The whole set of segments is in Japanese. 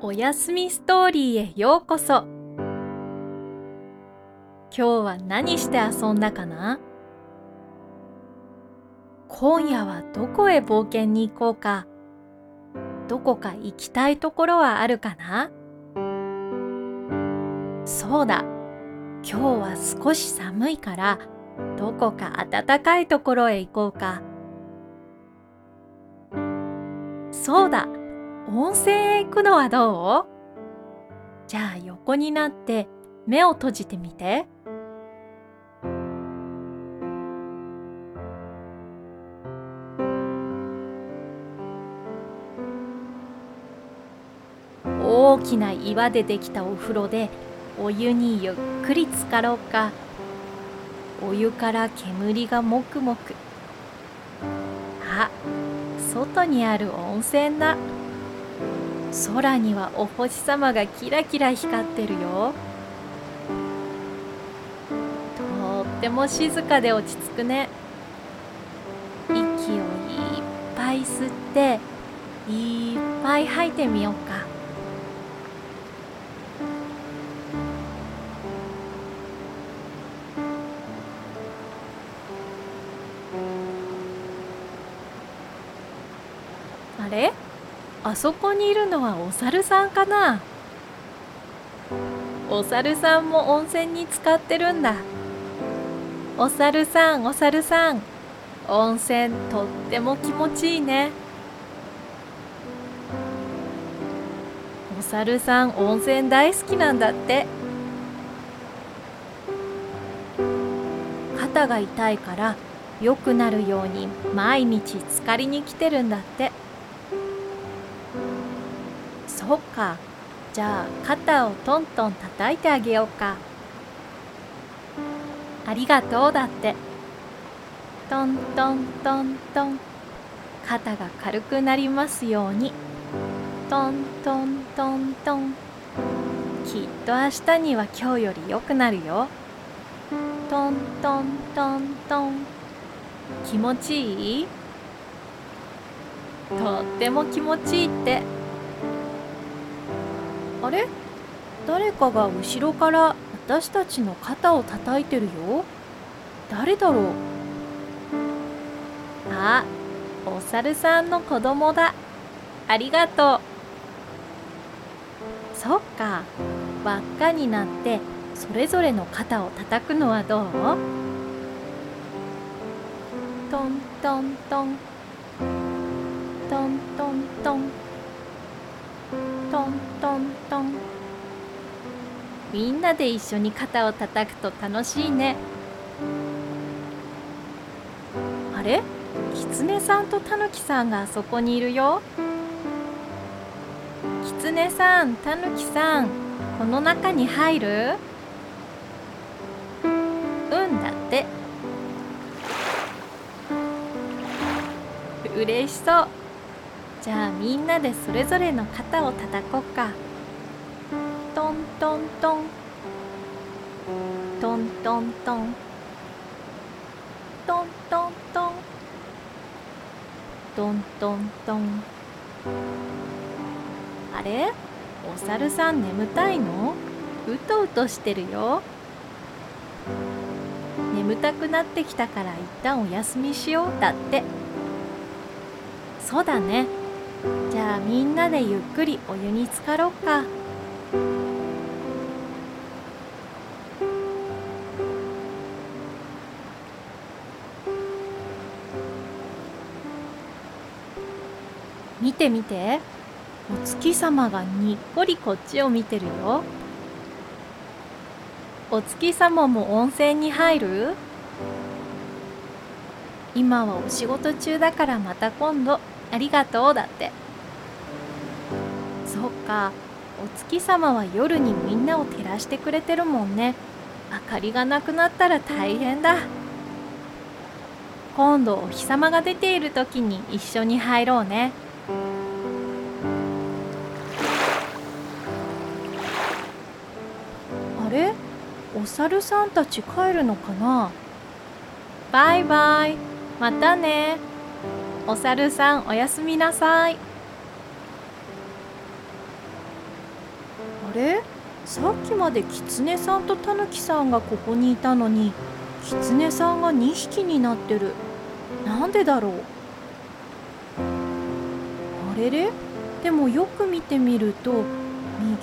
おやすみストーリーへようこそ。今日は何して遊んだかな？今夜はどこへ冒険に行こうか？どこか行きたいところはあるかな？そうだ。今日は少し寒いからどこか暖かいところへ行こうか。そうだ。温泉へ行くのはどう？じゃあ横になって目を閉じてみて。大きな岩でできたお風呂でお湯にゆっくり浸かろうか。お湯から煙がもくもく。あ外にある温泉だ。空にはお星様がキラキラ光ってるよ。とっても静かで落ち着くね。息をいっぱい吸っていっぱい吐いてみようか。あれ？あそこにいるのはお猿さんかな？お猿さんも温泉に浸かってるんだ。お猿さんお猿さん温泉とっても気持ちいいね。お猿さん温泉大好きなんだって。肩が痛いから良くなるように毎日浸かりに来てるんだって。そっか。じゃあ肩をトントン叩いてあげようか。ありがとうだって。トントントントン。肩が軽くなりますように。トントントントン。きっと明日には今日より良くなるよ。トントントントン。気持ちいい？とっても気持ちいいって。あれ？誰かが後ろから私たちの肩を叩いてるよ？誰だろう？あお猿さんの子供だ。ありがとう。そっか。輪っかになってそれぞれの肩を叩くのはどう？トントントン。トントントン。トントントン。みんなで一緒に肩を叩くと楽しいね。あれ？キツネさんとタヌキさんがあそこにいるよ。キツネさんタヌキさんこの中に入る？うんだって。嬉しそう。じゃあみんなでそれぞれの肩を叩こうか。トントントン。トントントン。トントントン。トントントン。あれ？お猿さん眠たいの？うとうとしてるよ。眠たくなってきたから一旦お休みしよう。だって。そうだね。じゃあみんなでゆっくりお湯に浸かろうか。見て見て。お月様がにっこりこっちを見てるよ。お月様も温泉に入る？今はお仕事中だからまた今度。ありがとうだって。そっか。お月様は夜にみんなを照らしてくれてるもんね。明かりがなくなったら大変だ。今度お日様が出ている時に一緒に入ろうね。あれ？お猿さんたち帰るのかな？バイバイ。またね。お猿さんおやすみなさい。あれ？さっきまでキツネさんとタヌキさんがここにいたのにキツネさんが2匹になってる。なんでだろう？あれれ？でもよく見てみると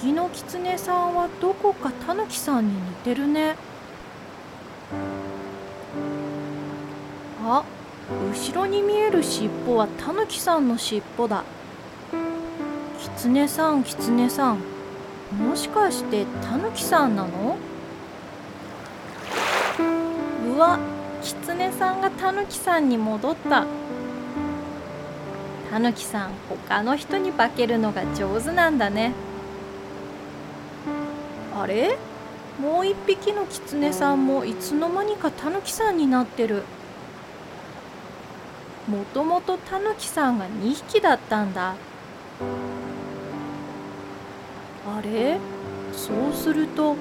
右のキツネさんはどこかタヌキさんに似てるね。あ後ろに見える尻尾はタヌキさんの尻尾だ。キツネさんキツネさん。もしかしてタヌキさんなの？うわキツネさんがタヌキさんに戻った。タヌキさん他の人に化けるのが上手なんだね。あれ？もう一匹のキツネさんもいつの間にかタヌキさんになってる。もともとタヌキさんが2匹だったんだ。あれ？そうすると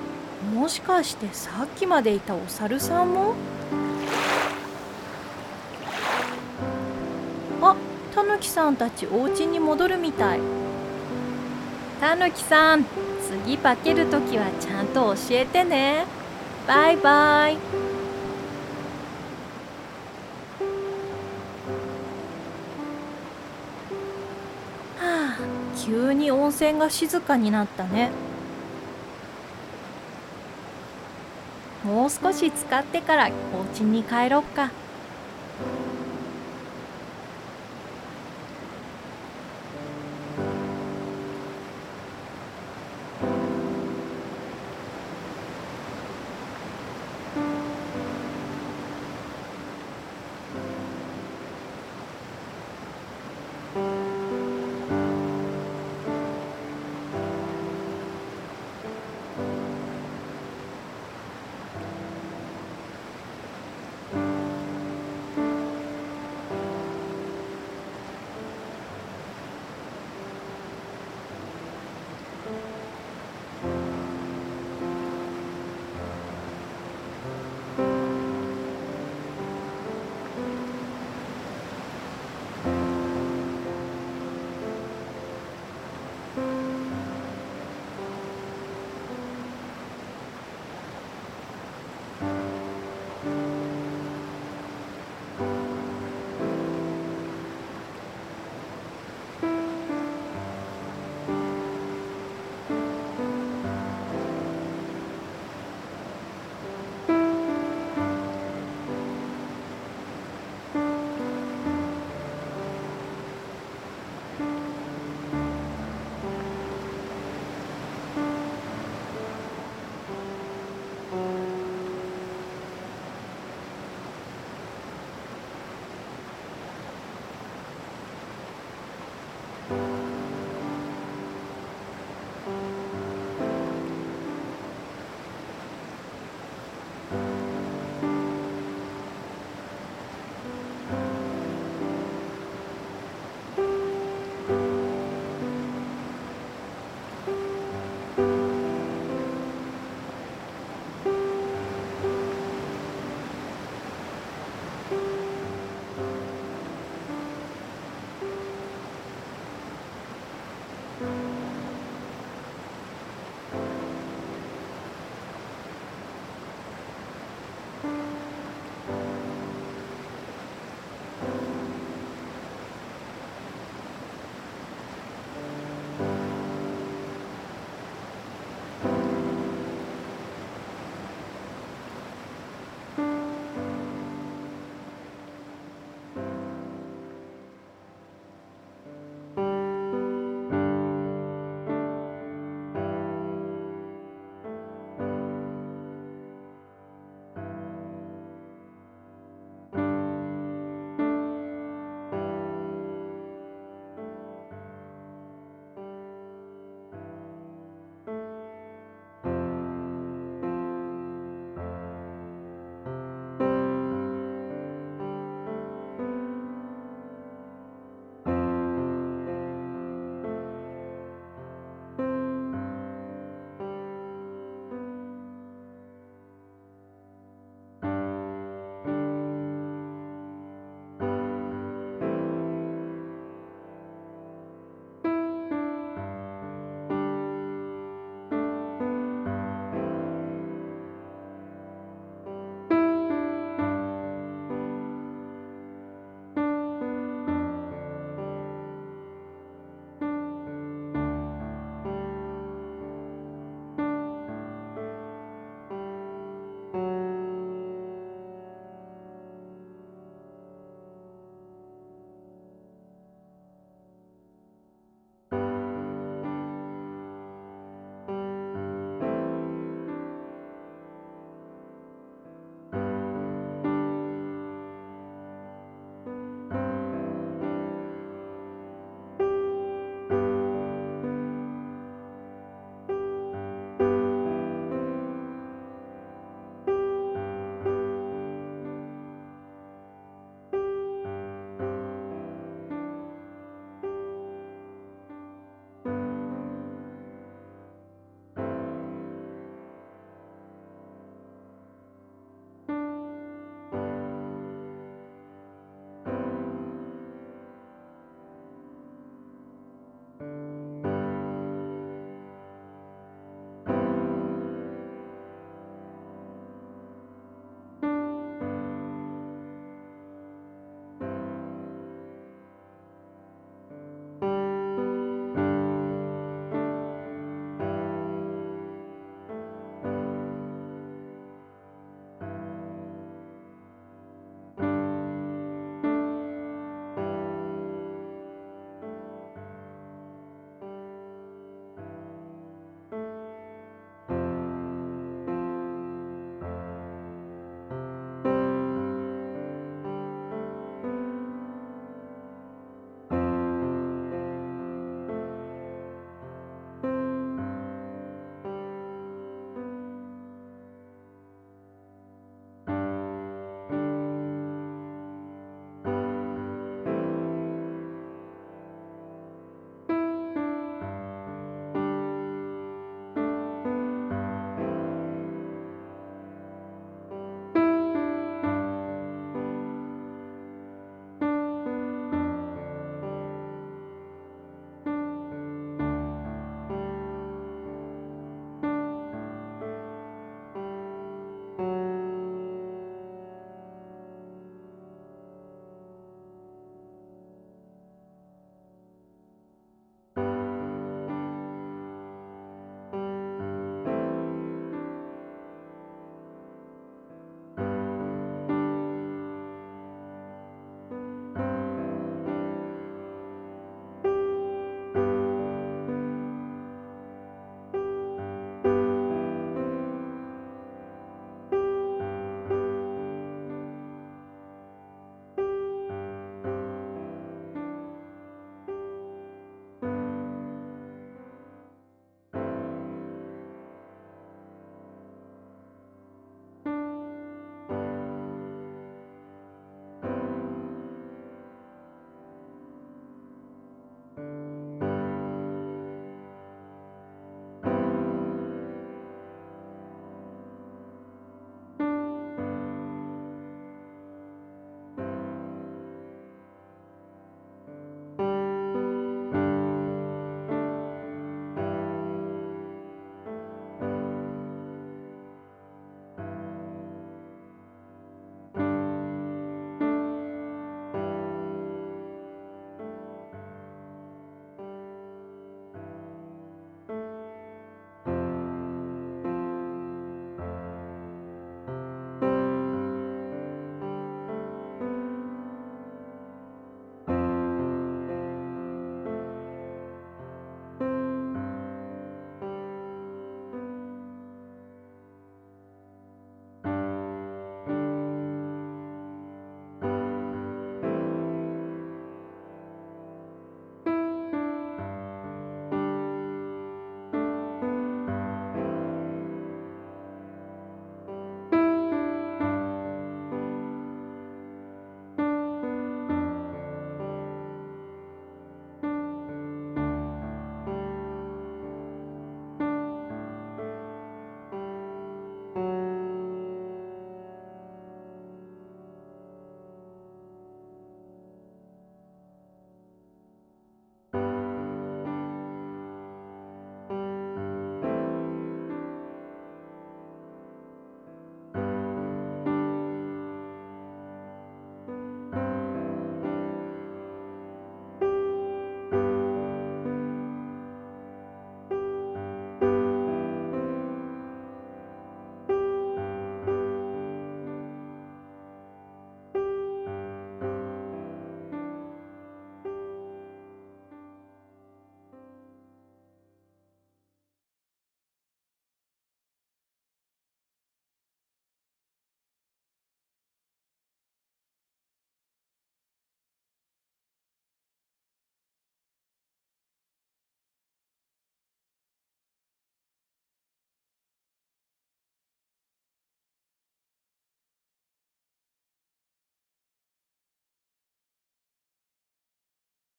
もしかしてさっきまでいたお猿さんも？あタヌキさんたちお家に戻るみたい。タヌキさん次化ける時はちゃんと教えてね。バイバイ。急に温泉が静かになったねもう少し使ってからお家に帰ろっか。